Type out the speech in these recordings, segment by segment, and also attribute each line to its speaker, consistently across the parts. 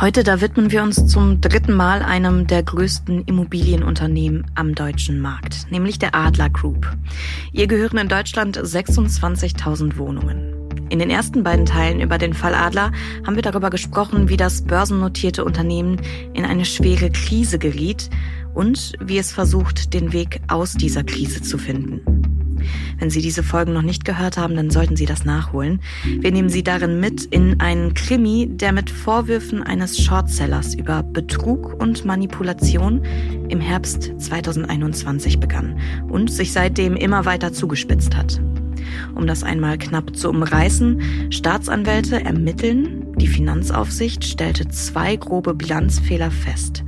Speaker 1: Heute, da widmen wir uns zum dritten Mal einem der größten Immobilienunternehmen am deutschen Markt, nämlich der Adler Group. Ihr gehören in Deutschland 26.000 Wohnungen. In den ersten beiden Teilen über den Fall Adler haben wir darüber gesprochen, wie das börsennotierte Unternehmen in eine schwere Krise geriet und wie es versucht, den Weg aus dieser Krise zu finden. Wenn Sie diese Folgen noch nicht gehört haben, dann sollten Sie das nachholen. Wir nehmen Sie darin mit in einen Krimi, der mit Vorwürfen eines Shortsellers über Betrug und Manipulation im Herbst 2021 begann und sich seitdem immer weiter zugespitzt hat. Um das einmal knapp zu umreißen, Staatsanwälte ermitteln, die Finanzaufsicht stellte zwei grobe Bilanzfehler fest.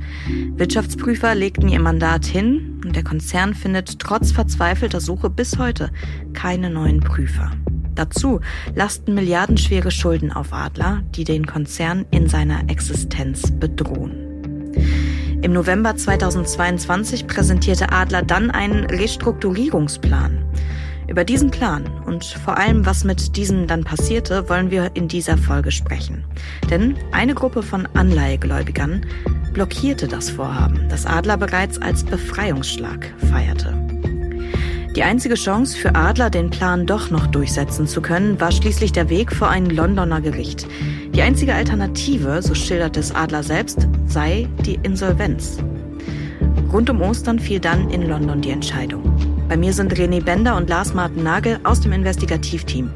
Speaker 1: Wirtschaftsprüfer legten ihr Mandat hin und der Konzern findet trotz verzweifelter Suche bis heute keine neuen Prüfer. Dazu lasten milliardenschwere Schulden auf Adler, die den Konzern in seiner Existenz bedrohen. Im November 2022 präsentierte Adler dann einen Restrukturierungsplan. Über diesen Plan und vor allem, was mit diesem dann passierte, wollen wir in dieser Folge sprechen. Denn eine Gruppe von Anleihegläubigern blockierte das Vorhaben, das Adler bereits als Befreiungsschlag feierte. Die einzige Chance für Adler, den Plan doch noch durchsetzen zu können, war schließlich der Weg vor ein Londoner Gericht. Die einzige Alternative, so schildert es Adler selbst, sei die Insolvenz. Rund um Ostern fiel dann in London die Entscheidung. Bei mir sind René Bender und Lars Martin Nagel aus dem Investigativteam.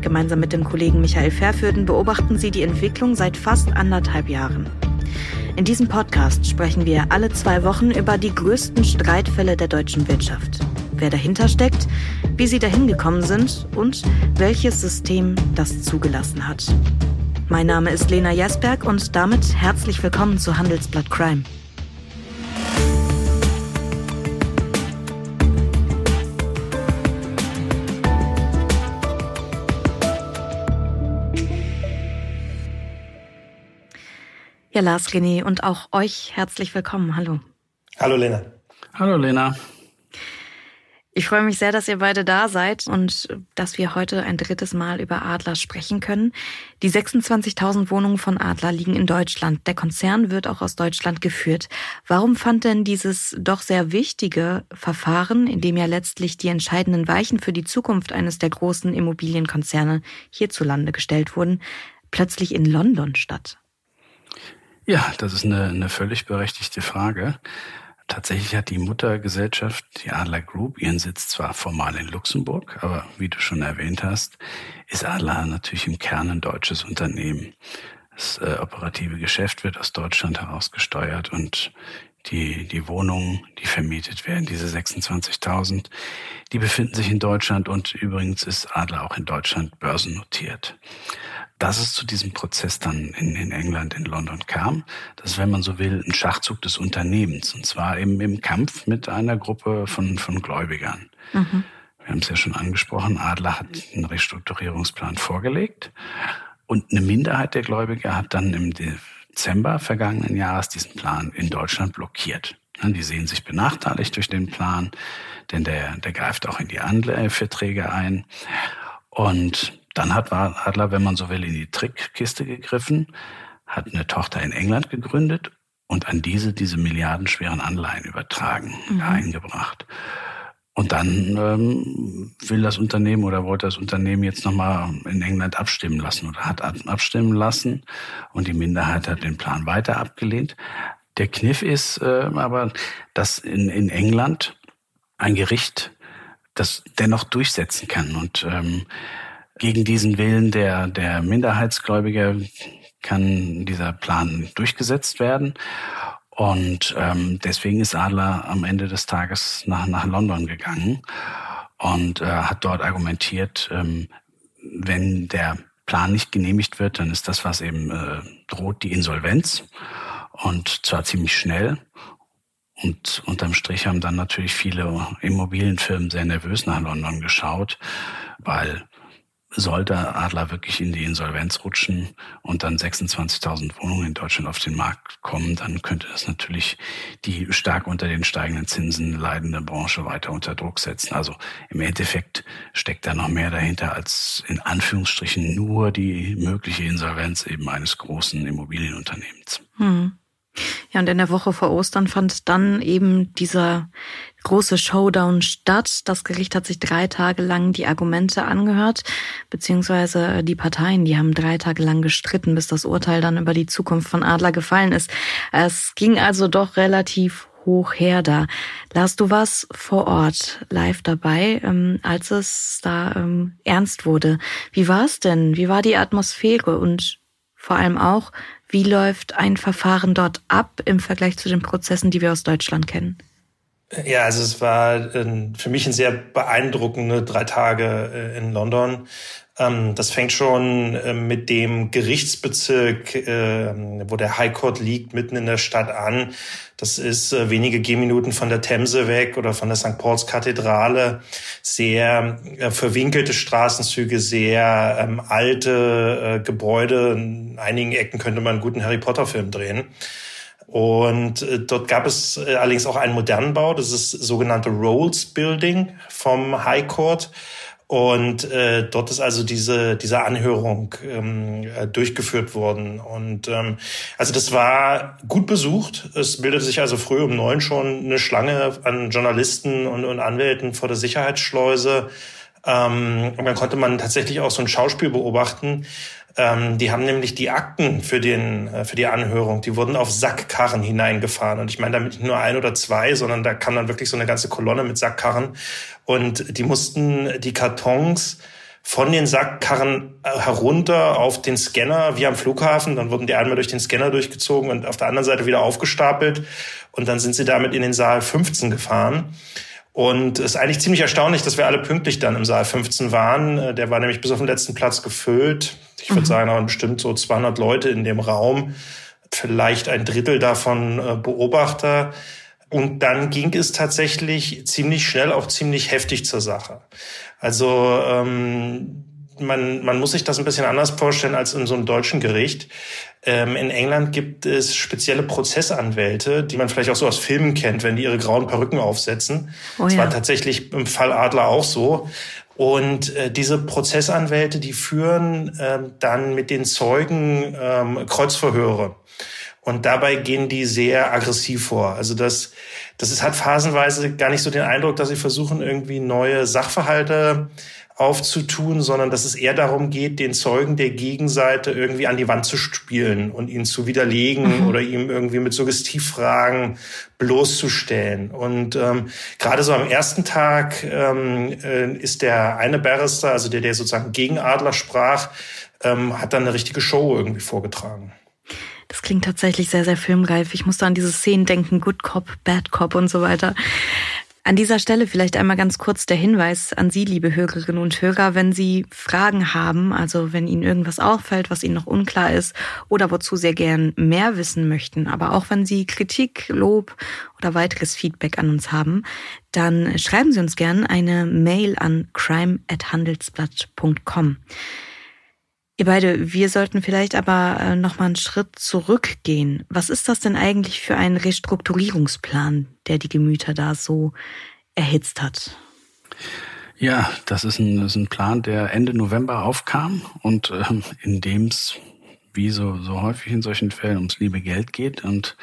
Speaker 1: Gemeinsam mit dem Kollegen Michael Verfürden beobachten sie die Entwicklung seit fast anderthalb Jahren. In diesem Podcast sprechen wir alle zwei Wochen über die größten Streitfälle der deutschen Wirtschaft. Wer dahinter steckt, wie sie dahin gekommen sind und welches System das zugelassen hat. Mein Name ist Lena Jasberg und damit herzlich willkommen zu Handelsblatt Crime. Lars René und auch euch herzlich willkommen. Hallo.
Speaker 2: Hallo Lena.
Speaker 3: Hallo Lena.
Speaker 1: Ich freue mich sehr, dass ihr beide da seid und dass wir heute ein drittes Mal über Adler sprechen können. Die 26.000 Wohnungen von Adler liegen in Deutschland. Der Konzern wird auch aus Deutschland geführt. Warum fand denn dieses doch sehr wichtige Verfahren, in dem ja letztlich die entscheidenden Weichen für die Zukunft eines der großen Immobilienkonzerne hierzulande gestellt wurden, plötzlich in London statt?
Speaker 3: Ja, das ist eine, eine völlig berechtigte Frage. Tatsächlich hat die Muttergesellschaft, die Adler Group, ihren Sitz zwar formal in Luxemburg, aber wie du schon erwähnt hast, ist Adler natürlich im Kern ein deutsches Unternehmen. Das äh, operative Geschäft wird aus Deutschland heraus gesteuert und die, die Wohnungen, die vermietet werden, diese 26.000, die befinden sich in Deutschland und übrigens ist Adler auch in Deutschland börsennotiert dass es zu diesem Prozess dann in, in England, in London kam. Das ist, wenn man so will, ein Schachzug des Unternehmens. Und zwar eben im Kampf mit einer Gruppe von, von Gläubigern. Mhm. Wir haben es ja schon angesprochen, Adler hat einen Restrukturierungsplan vorgelegt. Und eine Minderheit der Gläubiger hat dann im Dezember vergangenen Jahres diesen Plan in Deutschland blockiert. Die sehen sich benachteiligt durch den Plan, denn der, der greift auch in die Anleiheverträge ein. Und dann hat Adler, wenn man so will, in die Trickkiste gegriffen, hat eine Tochter in England gegründet und an diese diese milliardenschweren Anleihen übertragen, mhm. eingebracht. Und dann ähm, will das Unternehmen oder wollte das Unternehmen jetzt nochmal in England abstimmen lassen oder hat abstimmen lassen und die Minderheit hat den Plan weiter abgelehnt. Der Kniff ist äh, aber, dass in, in England ein Gericht das dennoch durchsetzen kann und ähm, gegen diesen Willen der, der Minderheitsgläubiger kann dieser Plan durchgesetzt werden. Und ähm, deswegen ist Adler am Ende des Tages nach, nach London gegangen und äh, hat dort argumentiert, ähm, wenn der Plan nicht genehmigt wird, dann ist das, was eben äh, droht, die Insolvenz. Und zwar ziemlich schnell. Und unterm Strich haben dann natürlich viele Immobilienfirmen sehr nervös nach London geschaut, weil sollte Adler wirklich in die Insolvenz rutschen und dann 26.000 Wohnungen in Deutschland auf den Markt kommen, dann könnte das natürlich die stark unter den steigenden Zinsen leidende Branche weiter unter Druck setzen. Also im Endeffekt steckt da noch mehr dahinter als in Anführungsstrichen nur die mögliche Insolvenz eben eines großen Immobilienunternehmens. Hm.
Speaker 1: Ja, und in der Woche vor Ostern fand dann eben dieser große Showdown statt. Das Gericht hat sich drei Tage lang die Argumente angehört, beziehungsweise die Parteien, die haben drei Tage lang gestritten, bis das Urteil dann über die Zukunft von Adler gefallen ist. Es ging also doch relativ hoch her da. Lars, du warst vor Ort live dabei, ähm, als es da ähm, ernst wurde. Wie war es denn? Wie war die Atmosphäre? Und vor allem auch, wie läuft ein Verfahren dort ab im Vergleich zu den Prozessen, die wir aus Deutschland kennen?
Speaker 2: Ja, also es war für mich ein sehr beeindruckende drei Tage äh, in London. Ähm, das fängt schon äh, mit dem Gerichtsbezirk, äh, wo der High Court liegt, mitten in der Stadt an. Das ist äh, wenige Gehminuten von der Themse weg oder von der St. Pauls Kathedrale. Sehr verwinkelte Straßenzüge, sehr ähm, alte Gebäude. In einigen Ecken könnte man einen guten Harry Potter Film drehen. Und dort gab es allerdings auch einen modernen Bau, das ist das sogenannte Rolls Building vom High Court. Und äh, dort ist also diese, diese Anhörung ähm, äh, durchgeführt worden. Und ähm, also das war gut besucht. Es bildete sich also früh um neun schon eine Schlange an Journalisten und, und Anwälten vor der Sicherheitsschleuse. Ähm, und dann konnte man tatsächlich auch so ein Schauspiel beobachten. Ähm, die haben nämlich die Akten für, den, äh, für die Anhörung, die wurden auf Sackkarren hineingefahren. Und ich meine damit nicht nur ein oder zwei, sondern da kam dann wirklich so eine ganze Kolonne mit Sackkarren. Und die mussten die Kartons von den Sackkarren äh, herunter auf den Scanner wie am Flughafen. Dann wurden die einmal durch den Scanner durchgezogen und auf der anderen Seite wieder aufgestapelt. Und dann sind sie damit in den Saal 15 gefahren. Und es ist eigentlich ziemlich erstaunlich, dass wir alle pünktlich dann im Saal 15 waren. Äh, der war nämlich bis auf den letzten Platz gefüllt. Ich würde mhm. sagen, da waren bestimmt so 200 Leute in dem Raum, vielleicht ein Drittel davon äh, Beobachter. Und dann ging es tatsächlich ziemlich schnell, auch ziemlich heftig zur Sache. Also ähm, man, man muss sich das ein bisschen anders vorstellen als in so einem deutschen Gericht. Ähm, in England gibt es spezielle Prozessanwälte, die man vielleicht auch so aus Filmen kennt, wenn die ihre grauen Perücken aufsetzen. Oh, das ja. war tatsächlich im Fall Adler auch so. Und äh, diese Prozessanwälte, die führen äh, dann mit den Zeugen ähm, Kreuzverhöre. Und dabei gehen die sehr aggressiv vor. Also das, das ist, hat phasenweise gar nicht so den Eindruck, dass sie versuchen, irgendwie neue Sachverhalte aufzutun, sondern dass es eher darum geht, den Zeugen der Gegenseite irgendwie an die Wand zu spielen und ihn zu widerlegen mhm. oder ihm irgendwie mit Suggestivfragen bloßzustellen. Und ähm, gerade so am ersten Tag ähm, äh, ist der eine Barrister, also der, der sozusagen gegen Adler sprach, ähm, hat dann eine richtige Show irgendwie vorgetragen.
Speaker 1: Das klingt tatsächlich sehr, sehr filmreif. Ich musste an diese Szenen denken, Good Cop, Bad Cop und so weiter. An dieser Stelle vielleicht einmal ganz kurz der Hinweis an Sie, liebe Hörerinnen und Hörer, wenn Sie Fragen haben, also wenn Ihnen irgendwas auffällt, was Ihnen noch unklar ist oder wozu Sie gern mehr wissen möchten, aber auch wenn Sie Kritik, Lob oder weiteres Feedback an uns haben, dann schreiben Sie uns gern eine Mail an crime@handelsblatt.com. Ihr beide, wir sollten vielleicht aber äh, noch mal einen Schritt zurückgehen. Was ist das denn eigentlich für ein Restrukturierungsplan, der die Gemüter da so erhitzt hat?
Speaker 3: Ja, das ist ein, das ist ein Plan, der Ende November aufkam und ähm, in dem es, wie so, so häufig in solchen Fällen, ums liebe Geld geht. Und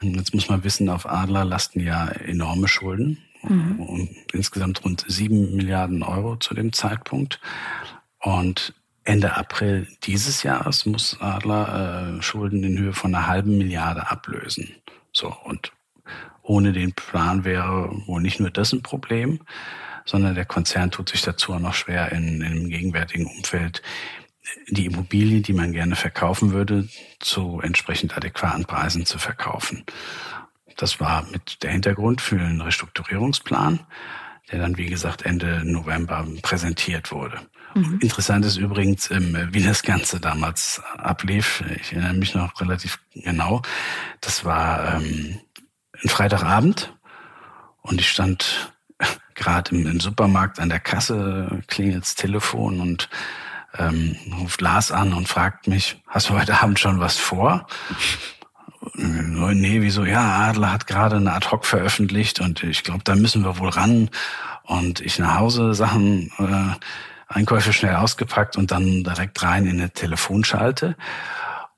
Speaker 3: jetzt muss man wissen, auf Adler lasten ja enorme Schulden. Mhm. Um, insgesamt rund sieben Milliarden Euro zu dem Zeitpunkt. Und Ende April dieses Jahres muss Adler äh, Schulden in Höhe von einer halben Milliarde ablösen. So, und ohne den Plan wäre wohl nicht nur das ein Problem, sondern der Konzern tut sich dazu auch noch schwer in, in dem gegenwärtigen Umfeld die Immobilien, die man gerne verkaufen würde, zu entsprechend adäquaten Preisen zu verkaufen. Das war mit der Hintergrund für einen Restrukturierungsplan, der dann, wie gesagt, Ende November präsentiert wurde. Mhm. Interessant ist übrigens, ähm, wie das Ganze damals ablief. Ich erinnere mich noch relativ genau. Das war ähm, ein Freitagabend und ich stand gerade im, im, Supermarkt an der Kasse klingelt's Telefon und ähm, ruft Lars an und fragt mich, hast du heute Abend schon was vor? Nee, wieso? Ja, Adler hat gerade eine Ad-Hoc veröffentlicht und ich glaube, da müssen wir wohl ran. Und ich nach Hause Sachen, äh, Einkäufe schnell ausgepackt und dann direkt rein in eine Telefonschalte.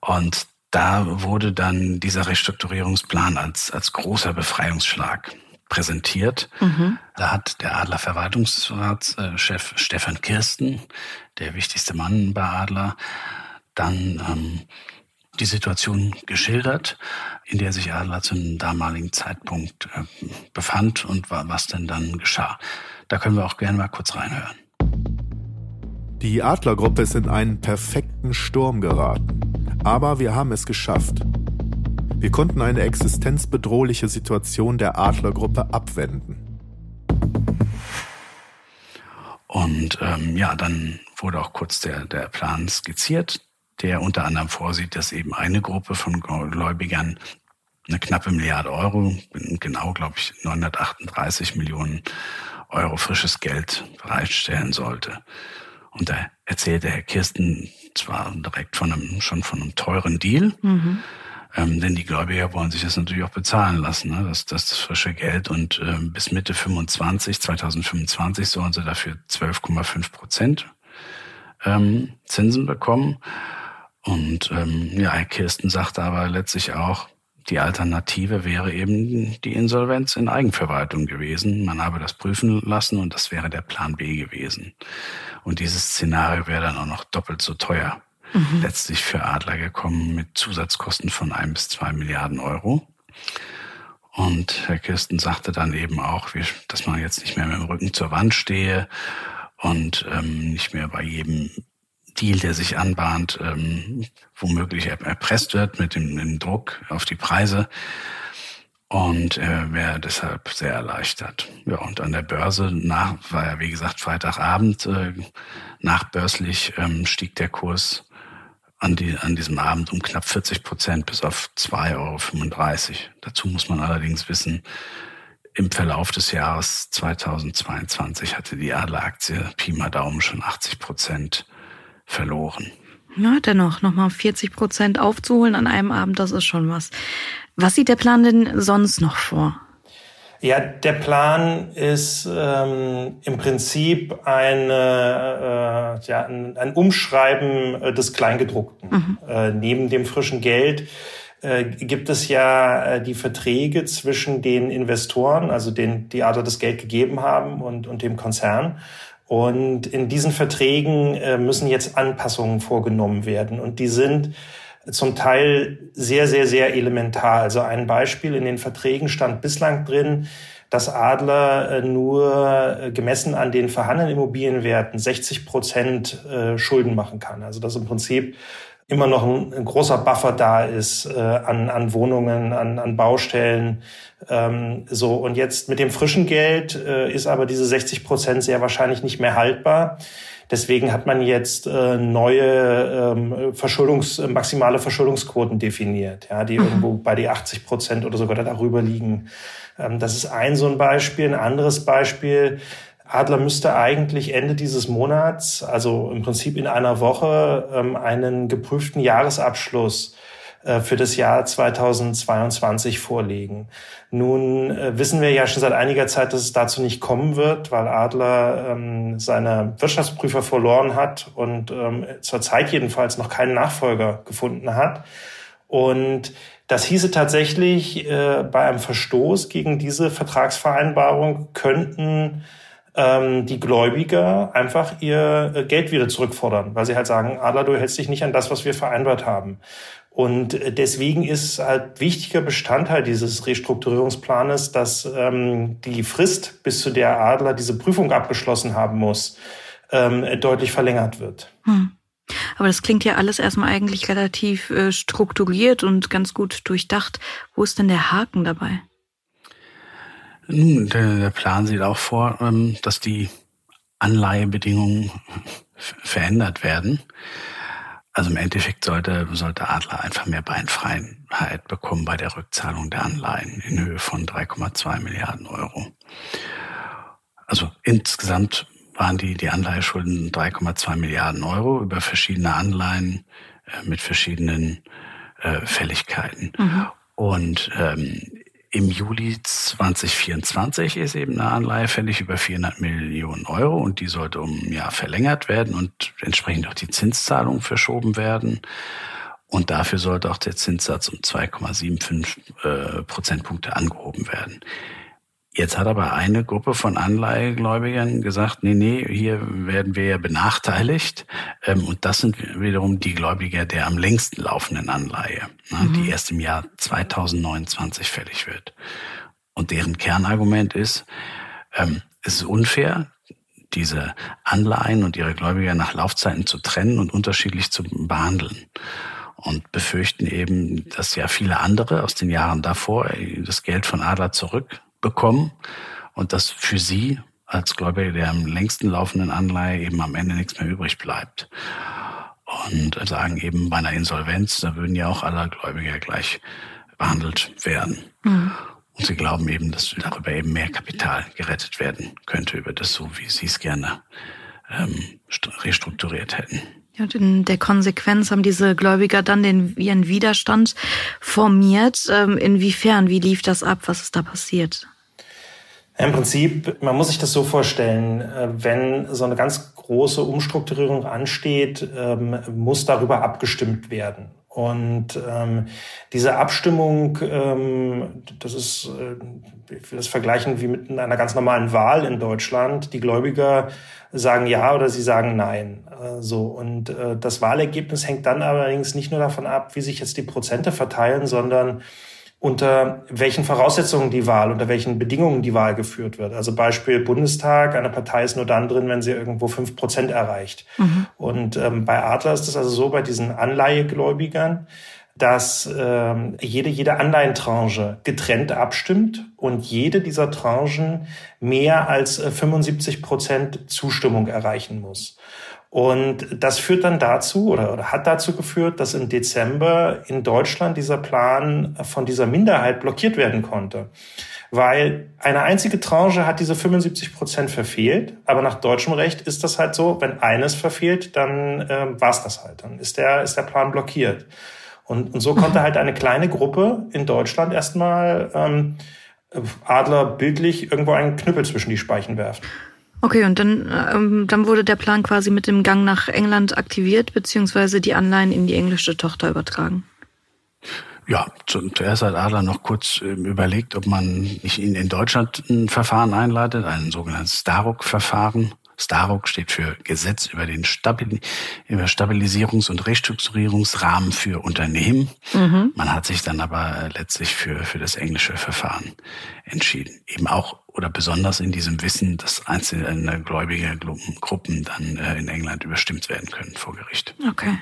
Speaker 3: Und da wurde dann dieser Restrukturierungsplan als, als großer Befreiungsschlag präsentiert. Mhm. Da hat der Adler Verwaltungsratschef Stefan Kirsten, der wichtigste Mann bei Adler, dann ähm, die Situation geschildert, in der sich Adler zum damaligen Zeitpunkt äh, befand und was denn dann geschah. Da können wir auch gerne mal kurz reinhören.
Speaker 4: Die Adlergruppe ist in einen perfekten Sturm geraten. Aber wir haben es geschafft. Wir konnten eine existenzbedrohliche Situation der Adlergruppe abwenden.
Speaker 3: Und ähm, ja, dann wurde auch kurz der, der Plan skizziert, der unter anderem vorsieht, dass eben eine Gruppe von Gläubigern eine knappe Milliarde Euro, genau glaube ich 938 Millionen Euro frisches Geld bereitstellen sollte. Und da erzählte Herr Kirsten zwar direkt von einem, schon von einem teuren Deal, mhm. ähm, denn die Gläubiger wollen sich das natürlich auch bezahlen lassen, ne? das, das, das frische Geld. Und ähm, bis Mitte 25, 2025 sollen sie dafür 12,5 Prozent ähm, Zinsen bekommen. Und ähm, ja, Herr Kirsten sagte aber letztlich auch, die Alternative wäre eben die Insolvenz in Eigenverwaltung gewesen. Man habe das prüfen lassen und das wäre der Plan B gewesen. Und dieses Szenario wäre dann auch noch doppelt so teuer. Mhm. Letztlich für Adler gekommen mit Zusatzkosten von ein bis zwei Milliarden Euro. Und Herr Kirsten sagte dann eben auch, dass man jetzt nicht mehr mit dem Rücken zur Wand stehe und ähm, nicht mehr bei jedem Deal, der sich anbahnt, ähm, womöglich erpresst wird mit dem, dem Druck auf die Preise und er wäre deshalb sehr erleichtert. Ja, und an der Börse nach, war ja wie gesagt Freitagabend, äh, nachbörslich ähm, stieg der Kurs an, die, an diesem Abend um knapp 40 Prozent bis auf 2,35 Euro. Dazu muss man allerdings wissen, im Verlauf des Jahres 2022 hatte die Adler-Aktie Pi mal Daumen schon 80 Prozent verloren.
Speaker 1: Ja, dennoch, nochmal 40 Prozent aufzuholen an einem Abend, das ist schon was. Was sieht der Plan denn sonst noch vor?
Speaker 2: Ja, der Plan ist ähm, im Prinzip eine, äh, ja, ein, ein Umschreiben äh, des Kleingedruckten. Mhm. Äh, neben dem frischen Geld äh, gibt es ja äh, die Verträge zwischen den Investoren, also den, die Adler das Geld gegeben haben und, und dem Konzern. Und in diesen Verträgen äh, müssen jetzt Anpassungen vorgenommen werden. Und die sind zum Teil sehr, sehr, sehr elementar. Also ein Beispiel in den Verträgen stand bislang drin, dass Adler äh, nur äh, gemessen an den vorhandenen Immobilienwerten 60 Prozent Schulden machen kann. Also dass im Prinzip immer noch ein, ein großer Buffer da ist äh, an, an Wohnungen, an, an Baustellen. Ähm, so und jetzt mit dem frischen Geld äh, ist aber diese 60 Prozent sehr wahrscheinlich nicht mehr haltbar. Deswegen hat man jetzt äh, neue ähm, Verschuldungs, maximale Verschuldungsquoten definiert, ja, die mhm. irgendwo bei die 80 Prozent oder sogar darüber liegen. Ähm, das ist ein so ein Beispiel. Ein anderes Beispiel. Adler müsste eigentlich Ende dieses Monats, also im Prinzip in einer Woche, ähm, einen geprüften Jahresabschluss äh, für das Jahr 2022 vorlegen. Nun äh, wissen wir ja schon seit einiger Zeit, dass es dazu nicht kommen wird, weil Adler ähm, seine Wirtschaftsprüfer verloren hat und ähm, zurzeit jedenfalls noch keinen Nachfolger gefunden hat. Und das hieße tatsächlich, äh, bei einem Verstoß gegen diese Vertragsvereinbarung könnten ähm, die Gläubiger einfach ihr äh, Geld wieder zurückfordern, weil sie halt sagen, Adler, du hältst dich nicht an das, was wir vereinbart haben. Und äh, deswegen ist halt wichtiger Bestandteil dieses Restrukturierungsplanes, dass ähm, die Frist, bis zu der Adler diese Prüfung abgeschlossen haben muss, ähm, deutlich verlängert wird. Hm.
Speaker 1: Aber das klingt ja alles erstmal eigentlich relativ äh, strukturiert und ganz gut durchdacht. Wo ist denn der Haken dabei?
Speaker 3: Nun, der, der Plan sieht auch vor, ähm, dass die Anleihebedingungen verändert werden. Also im Endeffekt sollte, sollte Adler einfach mehr Beinfreiheit bekommen bei der Rückzahlung der Anleihen in Höhe von 3,2 Milliarden Euro. Also insgesamt waren die, die Anleiheschulden 3,2 Milliarden Euro über verschiedene Anleihen äh, mit verschiedenen äh, Fälligkeiten. Mhm. Und ähm, im Juli 2024 ist eben eine Anleihe fällig über 400 Millionen Euro und die sollte um ein Jahr verlängert werden und entsprechend auch die Zinszahlung verschoben werden. Und dafür sollte auch der Zinssatz um 2,75 äh, Prozentpunkte angehoben werden. Jetzt hat aber eine Gruppe von Anleihegläubigern gesagt, nee, nee, hier werden wir ja benachteiligt. Ähm, und das sind wiederum die Gläubiger der am längsten laufenden Anleihe, ne, mhm. die erst im Jahr 2029 fällig wird. Und deren Kernargument ist, ähm, es ist unfair, diese Anleihen und ihre Gläubiger nach Laufzeiten zu trennen und unterschiedlich zu behandeln und befürchten eben, dass ja viele andere aus den Jahren davor das Geld von Adler zurück bekommen und dass für sie als Gläubiger der am längsten laufenden Anleihe eben am Ende nichts mehr übrig bleibt. Und sagen eben bei einer Insolvenz, da würden ja auch alle Gläubiger gleich behandelt werden. Mhm. Und sie glauben eben, dass darüber eben mehr Kapital gerettet werden könnte, über das so, wie sie es gerne ähm, restrukturiert hätten.
Speaker 1: Ja, und in der Konsequenz haben diese Gläubiger dann den, ihren Widerstand formiert. Ähm, inwiefern, wie lief das ab? Was ist da passiert?
Speaker 2: Im Prinzip, man muss sich das so vorstellen, äh, wenn so eine ganz große Umstrukturierung ansteht, ähm, muss darüber abgestimmt werden. Und ähm, diese Abstimmung, ähm, das ist, äh, ich will das vergleichen wie mit einer ganz normalen Wahl in Deutschland. Die Gläubiger sagen ja oder sie sagen nein. Äh, so und äh, das Wahlergebnis hängt dann allerdings nicht nur davon ab, wie sich jetzt die Prozente verteilen, sondern unter welchen Voraussetzungen die Wahl, unter welchen Bedingungen die Wahl geführt wird. Also Beispiel Bundestag, eine Partei ist nur dann drin, wenn sie irgendwo fünf Prozent erreicht. Mhm. Und ähm, bei Adler ist es also so, bei diesen Anleihegläubigern, dass ähm, jede, jede Anleihentranche getrennt abstimmt und jede dieser Tranchen mehr als 75 äh, Prozent Zustimmung erreichen muss. Und das führt dann dazu oder, oder hat dazu geführt, dass im Dezember in Deutschland dieser Plan von dieser Minderheit blockiert werden konnte. Weil eine einzige Tranche hat diese 75 Prozent verfehlt, aber nach deutschem Recht ist das halt so, wenn eines verfehlt, dann äh, war es das halt. Dann ist der, ist der Plan blockiert. Und, und so konnte halt eine kleine Gruppe in Deutschland erstmal ähm, Adler bildlich irgendwo einen Knüppel zwischen die Speichen werfen.
Speaker 1: Okay, und dann, ähm, dann wurde der Plan quasi mit dem Gang nach England aktiviert, beziehungsweise die Anleihen in die englische Tochter übertragen.
Speaker 3: Ja, zuerst hat Adler noch kurz ähm, überlegt, ob man nicht in Deutschland ein Verfahren einleitet, ein sogenanntes Staruk-Verfahren. Staruk steht für Gesetz über den Stabil über Stabilisierungs- und Restrukturierungsrahmen für Unternehmen. Mhm. Man hat sich dann aber letztlich für, für das englische Verfahren entschieden. Eben auch oder besonders in diesem Wissen, dass einzelne gläubige Gruppen dann äh, in England überstimmt werden können vor Gericht.
Speaker 1: Okay.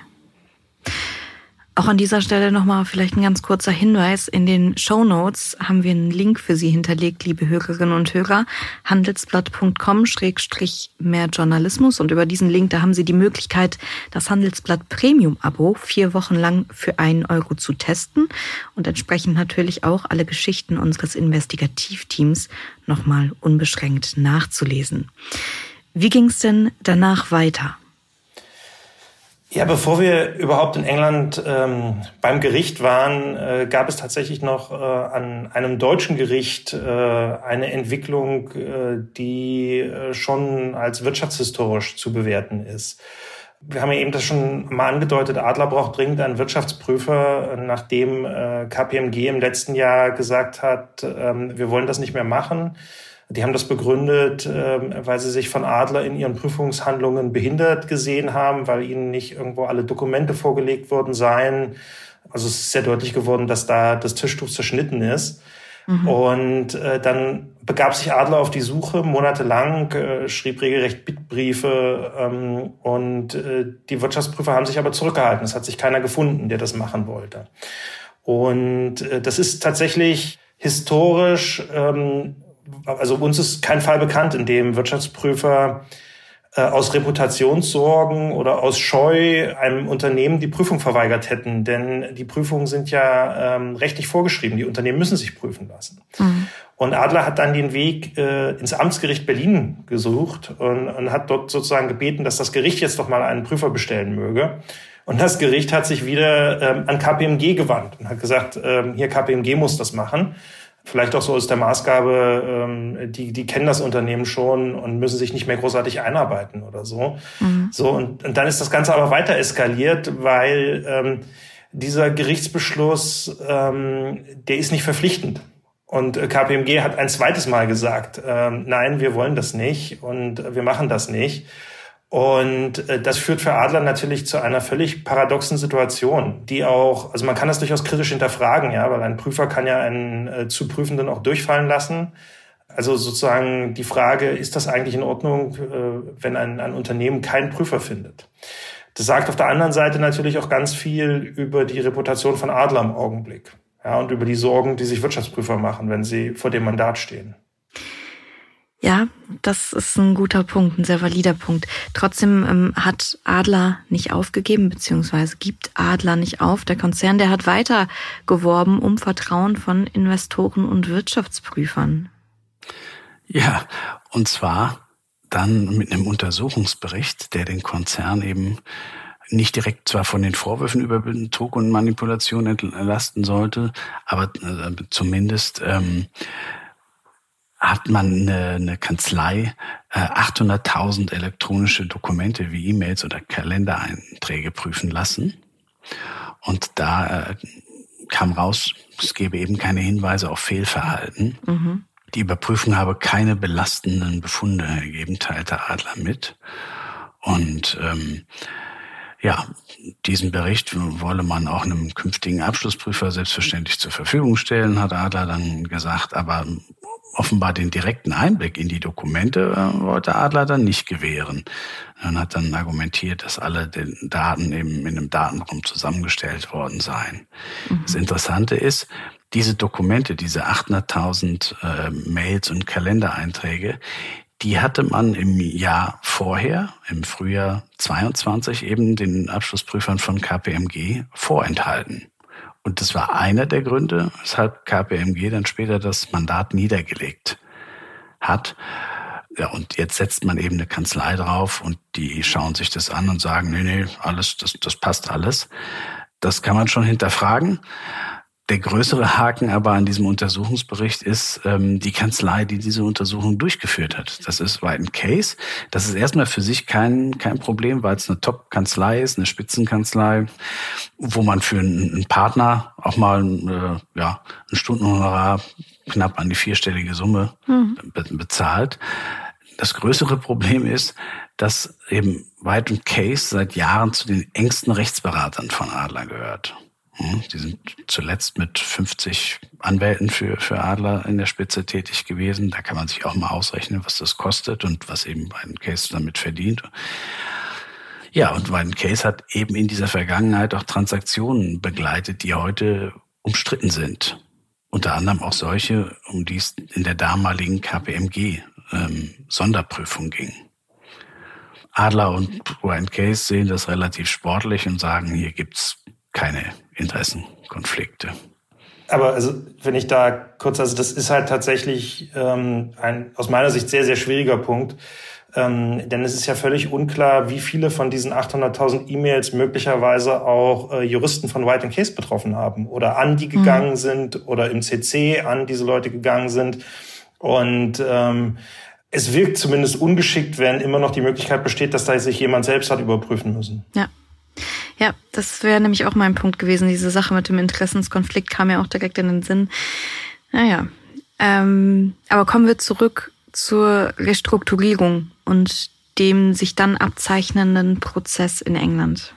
Speaker 1: Auch an dieser Stelle nochmal vielleicht ein ganz kurzer Hinweis. In den Show Notes haben wir einen Link für Sie hinterlegt, liebe Hörerinnen und Hörer. Handelsblatt.com-mehr Journalismus. Und über diesen Link, da haben Sie die Möglichkeit, das Handelsblatt Premium-Abo vier Wochen lang für einen Euro zu testen und entsprechend natürlich auch alle Geschichten unseres Investigativteams nochmal unbeschränkt nachzulesen. Wie ging es denn danach weiter?
Speaker 2: Ja, bevor wir überhaupt in England ähm, beim Gericht waren, äh, gab es tatsächlich noch äh, an einem deutschen Gericht äh, eine Entwicklung, äh, die äh, schon als wirtschaftshistorisch zu bewerten ist. Wir haben ja eben das schon mal angedeutet, Adler braucht dringend einen Wirtschaftsprüfer, nachdem äh, KPMG im letzten Jahr gesagt hat, ähm, wir wollen das nicht mehr machen die haben das begründet, ähm, weil sie sich von Adler in ihren Prüfungshandlungen behindert gesehen haben, weil ihnen nicht irgendwo alle Dokumente vorgelegt worden seien. Also es ist sehr deutlich geworden, dass da das Tischtuch zerschnitten ist. Mhm. Und äh, dann begab sich Adler auf die Suche, monatelang, äh, schrieb regelrecht Bittbriefe ähm, und äh, die Wirtschaftsprüfer haben sich aber zurückgehalten. Es hat sich keiner gefunden, der das machen wollte. Und äh, das ist tatsächlich historisch ähm, also uns ist kein Fall bekannt, in dem Wirtschaftsprüfer äh, aus Reputationssorgen oder aus Scheu einem Unternehmen die Prüfung verweigert hätten. Denn die Prüfungen sind ja ähm, rechtlich vorgeschrieben. Die Unternehmen müssen sich prüfen lassen. Mhm. Und Adler hat dann den Weg äh, ins Amtsgericht Berlin gesucht und, und hat dort sozusagen gebeten, dass das Gericht jetzt doch mal einen Prüfer bestellen möge. Und das Gericht hat sich wieder ähm, an KPMG gewandt und hat gesagt, ähm, hier KPMG muss das machen vielleicht auch so aus der Maßgabe, ähm, die, die kennen das Unternehmen schon und müssen sich nicht mehr großartig einarbeiten oder so. Mhm. So, und, und dann ist das Ganze aber weiter eskaliert, weil ähm, dieser Gerichtsbeschluss, ähm, der ist nicht verpflichtend. Und äh, KPMG hat ein zweites Mal gesagt, ähm, nein, wir wollen das nicht und wir machen das nicht. Und äh, das führt für Adler natürlich zu einer völlig paradoxen Situation, die auch, also man kann das durchaus kritisch hinterfragen, ja, weil ein Prüfer kann ja einen äh, zu Prüfenden auch durchfallen lassen. Also sozusagen die Frage, ist das eigentlich in Ordnung, äh, wenn ein, ein Unternehmen keinen Prüfer findet? Das sagt auf der anderen Seite natürlich auch ganz viel über die Reputation von Adler im Augenblick. Ja, und über die Sorgen, die sich Wirtschaftsprüfer machen, wenn sie vor dem Mandat stehen.
Speaker 1: Ja, das ist ein guter Punkt, ein sehr valider Punkt. Trotzdem ähm, hat Adler nicht aufgegeben, beziehungsweise gibt Adler nicht auf. Der Konzern, der hat weiter geworben um Vertrauen von Investoren und Wirtschaftsprüfern.
Speaker 3: Ja, und zwar dann mit einem Untersuchungsbericht, der den Konzern eben nicht direkt zwar von den Vorwürfen über Betrug und Manipulation entlasten sollte, aber äh, zumindest ähm, hat man eine, eine Kanzlei äh, 800.000 elektronische Dokumente wie E-Mails oder Kalendereinträge prüfen lassen. Und da äh, kam raus, es gebe eben keine Hinweise auf Fehlverhalten. Mhm. Die Überprüfung habe keine belastenden Befunde ergeben, teilte Adler mit. Und ähm, ja, diesen Bericht wolle man auch einem künftigen Abschlussprüfer selbstverständlich zur Verfügung stellen, hat Adler dann gesagt. Aber offenbar den direkten Einblick in die Dokumente äh, wollte Adler dann nicht gewähren. Und hat dann argumentiert, dass alle Daten eben in einem Datenraum zusammengestellt worden seien. Mhm. Das Interessante ist, diese Dokumente, diese 800.000 äh, Mails und Kalendereinträge, die hatte man im Jahr vorher, im Frühjahr 22, eben den Abschlussprüfern von KPMG vorenthalten. Und das war einer der Gründe, weshalb KPMG dann später das Mandat niedergelegt hat. Ja, und jetzt setzt man eben eine Kanzlei drauf und die schauen sich das an und sagen, nee, nee, alles, das, das passt alles. Das kann man schon hinterfragen. Der größere Haken aber an diesem Untersuchungsbericht ist ähm, die Kanzlei, die diese Untersuchung durchgeführt hat. Das ist White Case. Das ist erstmal für sich kein, kein Problem, weil es eine Top-Kanzlei ist, eine Spitzenkanzlei, wo man für einen Partner auch mal äh, ja, ein Stundenhonorar knapp an die vierstellige Summe mhm. be bezahlt. Das größere Problem ist, dass eben White Case seit Jahren zu den engsten Rechtsberatern von Adler gehört. Hm, die sind zuletzt mit 50 Anwälten für, für Adler in der Spitze tätig gewesen. Da kann man sich auch mal ausrechnen, was das kostet und was eben ein Case damit verdient. Ja, und mein Case hat eben in dieser Vergangenheit auch Transaktionen begleitet, die heute umstritten sind. Unter anderem auch solche, um die es in der damaligen KPMG ähm, Sonderprüfung ging. Adler und Ryan Case sehen das relativ sportlich und sagen, hier gibt's keine Interessenkonflikte.
Speaker 2: Aber also, wenn ich da kurz, also das ist halt tatsächlich ähm, ein aus meiner Sicht sehr, sehr schwieriger Punkt. Ähm, denn es ist ja völlig unklar, wie viele von diesen 800.000 E-Mails möglicherweise auch äh, Juristen von White Case betroffen haben oder an die mhm. gegangen mhm. sind oder im CC an diese Leute gegangen sind. Und ähm, es wirkt zumindest ungeschickt, wenn immer noch die Möglichkeit besteht, dass da sich jemand selbst hat überprüfen müssen.
Speaker 1: Ja. Ja, das wäre nämlich auch mein Punkt gewesen. Diese Sache mit dem Interessenskonflikt kam mir auch direkt in den Sinn. Naja, ähm, aber kommen wir zurück zur Restrukturierung und dem sich dann abzeichnenden Prozess in England.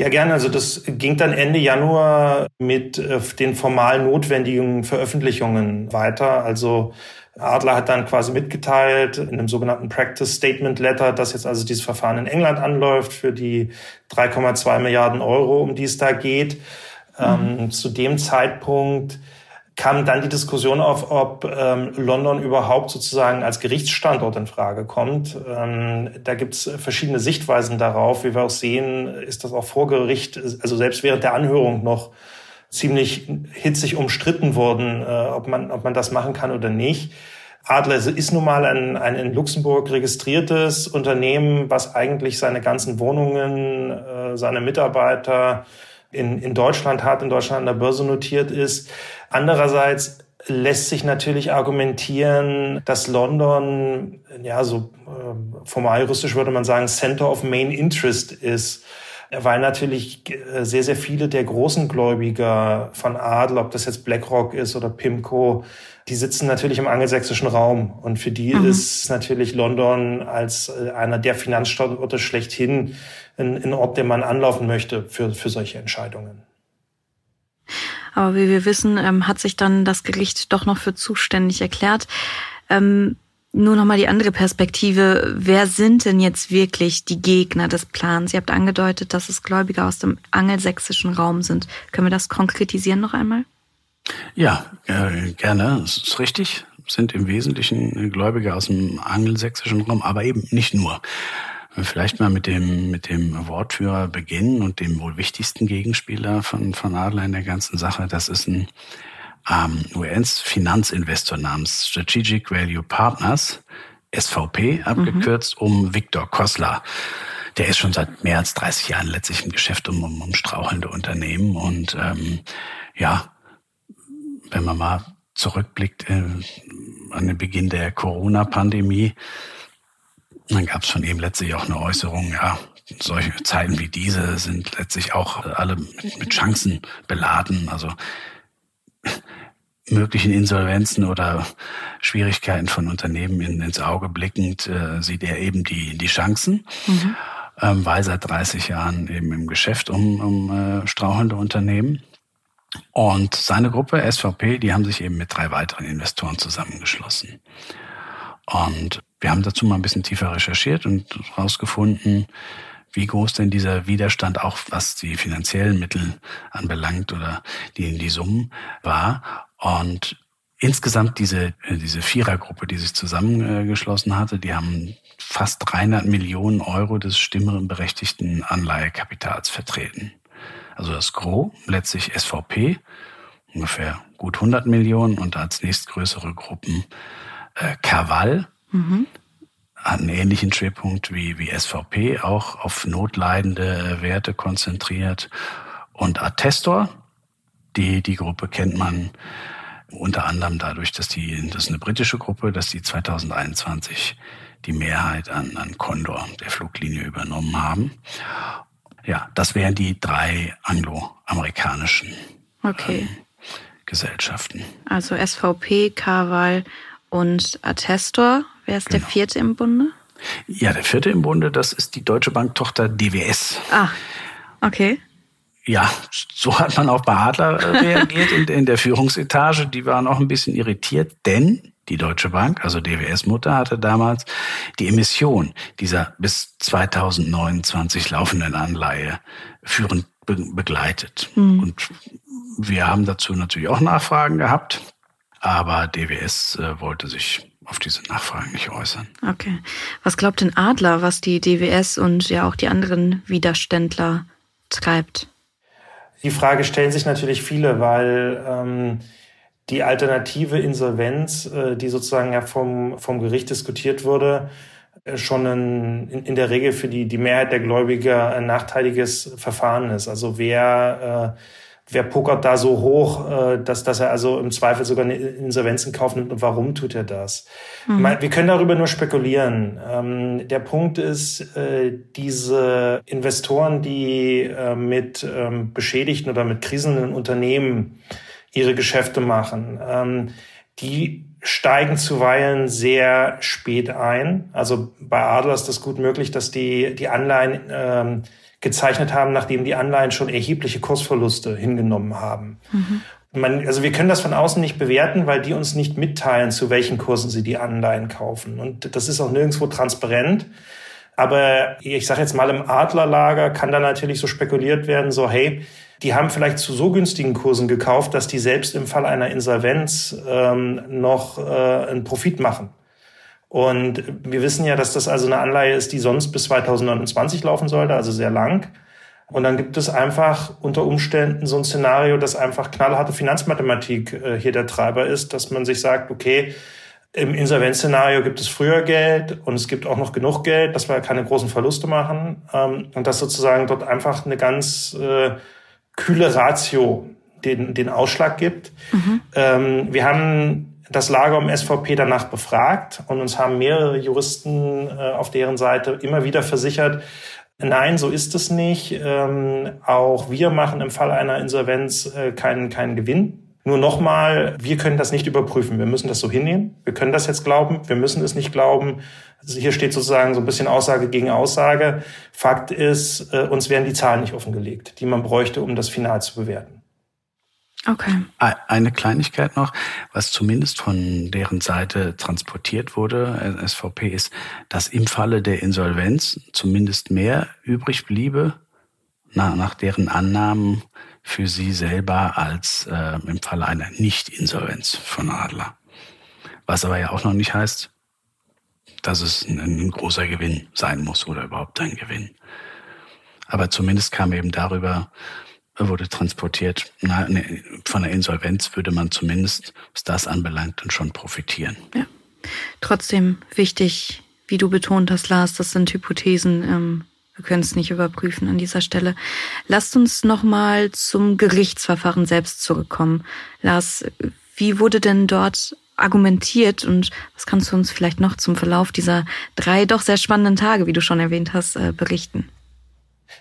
Speaker 2: Ja, gerne. Also das ging dann Ende Januar mit äh, den formal notwendigen Veröffentlichungen weiter. Also Adler hat dann quasi mitgeteilt in einem sogenannten Practice Statement Letter, dass jetzt also dieses Verfahren in England anläuft für die 3,2 Milliarden Euro, um die es da geht. Mhm. Ähm, zu dem Zeitpunkt kam dann die Diskussion auf, ob ähm, London überhaupt sozusagen als Gerichtsstandort in Frage kommt. Ähm, da gibt es verschiedene Sichtweisen darauf. Wie wir auch sehen, ist das auch vor Gericht, also selbst während der Anhörung noch ziemlich hitzig umstritten worden, äh, ob, man, ob man das machen kann oder nicht. Adler ist nun mal ein, ein in Luxemburg registriertes Unternehmen, was eigentlich seine ganzen Wohnungen, äh, seine Mitarbeiter in, in Deutschland hat, in Deutschland an der Börse notiert ist. Andererseits lässt sich natürlich argumentieren, dass London, ja, so äh, formal juristisch würde man sagen, Center of Main Interest ist weil natürlich äh, sehr, sehr viele der großen Gläubiger von Adel, ob das jetzt BlackRock ist oder PIMCO, die sitzen natürlich im angelsächsischen Raum. Und für die mhm. ist natürlich London als äh, einer der Finanzstandorte schlechthin ein, ein Ort, den man anlaufen möchte für, für solche Entscheidungen.
Speaker 1: Aber wie wir wissen, ähm, hat sich dann das Gericht doch noch für zuständig erklärt. Ähm, nur nochmal die andere Perspektive. Wer sind denn jetzt wirklich die Gegner des Plans? Ihr habt angedeutet, dass es Gläubiger aus dem angelsächsischen Raum sind. Können wir das konkretisieren noch einmal?
Speaker 3: Ja, äh, gerne. Das ist richtig. Sind im Wesentlichen Gläubiger aus dem angelsächsischen Raum, aber eben nicht nur. Vielleicht mal mit dem, mit dem Wortführer beginnen und dem wohl wichtigsten Gegenspieler von, von Adler in der ganzen Sache. Das ist ein ähm, US-Finanzinvestor namens Strategic Value Partners, SVP abgekürzt, mhm. um Viktor Kosler. Der ist schon seit mehr als 30 Jahren letztlich im Geschäft um, um, um strauchelnde Unternehmen. Und ähm, ja, wenn man mal zurückblickt äh, an den Beginn der Corona-Pandemie, dann gab es von ihm letztlich auch eine Äußerung, ja, solche Zeiten wie diese sind letztlich auch alle mit, mit Chancen beladen. Also möglichen Insolvenzen oder Schwierigkeiten von Unternehmen in, ins Auge blickend äh, sieht er eben die, die Chancen, mhm. ähm, weil seit 30 Jahren eben im Geschäft um, um äh, strauchelnde Unternehmen. Und seine Gruppe SVP, die haben sich eben mit drei weiteren Investoren zusammengeschlossen. Und wir haben dazu mal ein bisschen tiefer recherchiert und herausgefunden, wie groß denn dieser Widerstand auch was die finanziellen Mittel anbelangt oder die die Summen war. Und insgesamt diese, äh, diese Vierergruppe, die sich zusammengeschlossen hatte, die haben fast 300 Millionen Euro des stimmberechtigten Anleihekapitals vertreten. Also das Gros, letztlich SVP, ungefähr gut 100 Millionen und als nächstgrößere Gruppen äh, Carval, mhm hat einen ähnlichen Schwerpunkt wie, wie SVP, auch auf notleidende Werte konzentriert. Und Attestor, die, die Gruppe kennt man unter anderem dadurch, dass die, das ist eine britische Gruppe, dass die 2021 die Mehrheit an, an Condor, der Fluglinie, übernommen haben. Ja, das wären die drei angloamerikanischen okay. ähm, Gesellschaften.
Speaker 1: Also SVP, Carval und Attestor. Wer ist genau. der vierte im Bunde?
Speaker 3: Ja, der vierte im Bunde, das ist die Deutsche Bank-Tochter DWS.
Speaker 1: Ah, okay.
Speaker 3: Ja, so hat man auch bei Adler äh, reagiert in, in der Führungsetage. Die waren auch ein bisschen irritiert, denn die Deutsche Bank, also DWS-Mutter, hatte damals die Emission dieser bis 2029 laufenden Anleihe führend be begleitet. Mhm. Und wir haben dazu natürlich auch Nachfragen gehabt, aber DWS äh, wollte sich auf diese Nachfragen nicht äußern.
Speaker 1: Okay. Was glaubt denn Adler, was die DWS und ja auch die anderen Widerständler treibt?
Speaker 2: Die Frage stellen sich natürlich viele, weil ähm, die alternative Insolvenz, äh, die sozusagen ja vom, vom Gericht diskutiert wurde, äh, schon ein, in, in der Regel für die, die Mehrheit der Gläubiger ein nachteiliges Verfahren ist. Also wer äh, wer pokert da so hoch, äh, dass, dass er also im Zweifel sogar eine Insolvenz in Kauf nimmt und warum tut er das? Mhm. Wir können darüber nur spekulieren. Ähm, der Punkt ist, äh, diese Investoren, die äh, mit ähm, beschädigten oder mit kriselnden Unternehmen ihre Geschäfte machen, ähm, die steigen zuweilen sehr spät ein. Also bei Adler ist das gut möglich, dass die, die Anleihen gezeichnet haben, nachdem die Anleihen schon erhebliche Kursverluste hingenommen haben. Mhm. Man, also wir können das von außen nicht bewerten, weil die uns nicht mitteilen, zu welchen Kursen sie die Anleihen kaufen. Und das ist auch nirgendwo transparent. Aber ich sage jetzt mal, im Adlerlager kann da natürlich so spekuliert werden, so hey, die haben vielleicht zu so günstigen Kursen gekauft, dass die selbst im Fall einer Insolvenz ähm, noch äh, einen Profit machen. Und wir wissen ja, dass das also eine Anleihe ist, die sonst bis 2029 laufen sollte, also sehr lang. Und dann gibt es einfach unter Umständen so ein Szenario, dass einfach knallharte Finanzmathematik äh, hier der Treiber ist, dass man sich sagt, okay, im Insolvenzszenario gibt es früher Geld und es gibt auch noch genug Geld, dass wir keine großen Verluste machen ähm, und dass sozusagen dort einfach eine ganz äh, kühle Ratio den, den Ausschlag gibt. Mhm. Ähm, wir haben das Lager um SVP danach befragt und uns haben mehrere Juristen äh, auf deren Seite immer wieder versichert, nein, so ist es nicht. Ähm, auch wir machen im Fall einer Insolvenz äh, keinen, keinen Gewinn. Nur nochmal, wir können das nicht überprüfen. Wir müssen das so hinnehmen. Wir können das jetzt glauben. Wir müssen es nicht glauben. Also hier steht sozusagen so ein bisschen Aussage gegen Aussage. Fakt ist, äh, uns werden die Zahlen nicht offengelegt, die man bräuchte, um das final zu bewerten.
Speaker 3: Okay. Eine Kleinigkeit noch, was zumindest von deren Seite transportiert wurde, äh, SVP, ist, dass im Falle der Insolvenz zumindest mehr übrig bliebe, nach, nach deren Annahmen für sie selber als äh, im Falle einer Nicht-Insolvenz von Adler. Was aber ja auch noch nicht heißt, dass es ein, ein großer Gewinn sein muss oder überhaupt ein Gewinn. Aber zumindest kam eben darüber, wurde transportiert, na, ne, von der Insolvenz würde man zumindest, was das anbelangt, dann schon profitieren.
Speaker 1: Ja. Trotzdem wichtig, wie du betont hast, Lars, das sind Hypothesen. Ähm, wir können es nicht überprüfen an dieser Stelle. Lasst uns nochmal zum Gerichtsverfahren selbst zurückkommen. Lars, wie wurde denn dort argumentiert und was kannst du uns vielleicht noch zum Verlauf dieser drei doch sehr spannenden Tage, wie du schon erwähnt hast, äh, berichten?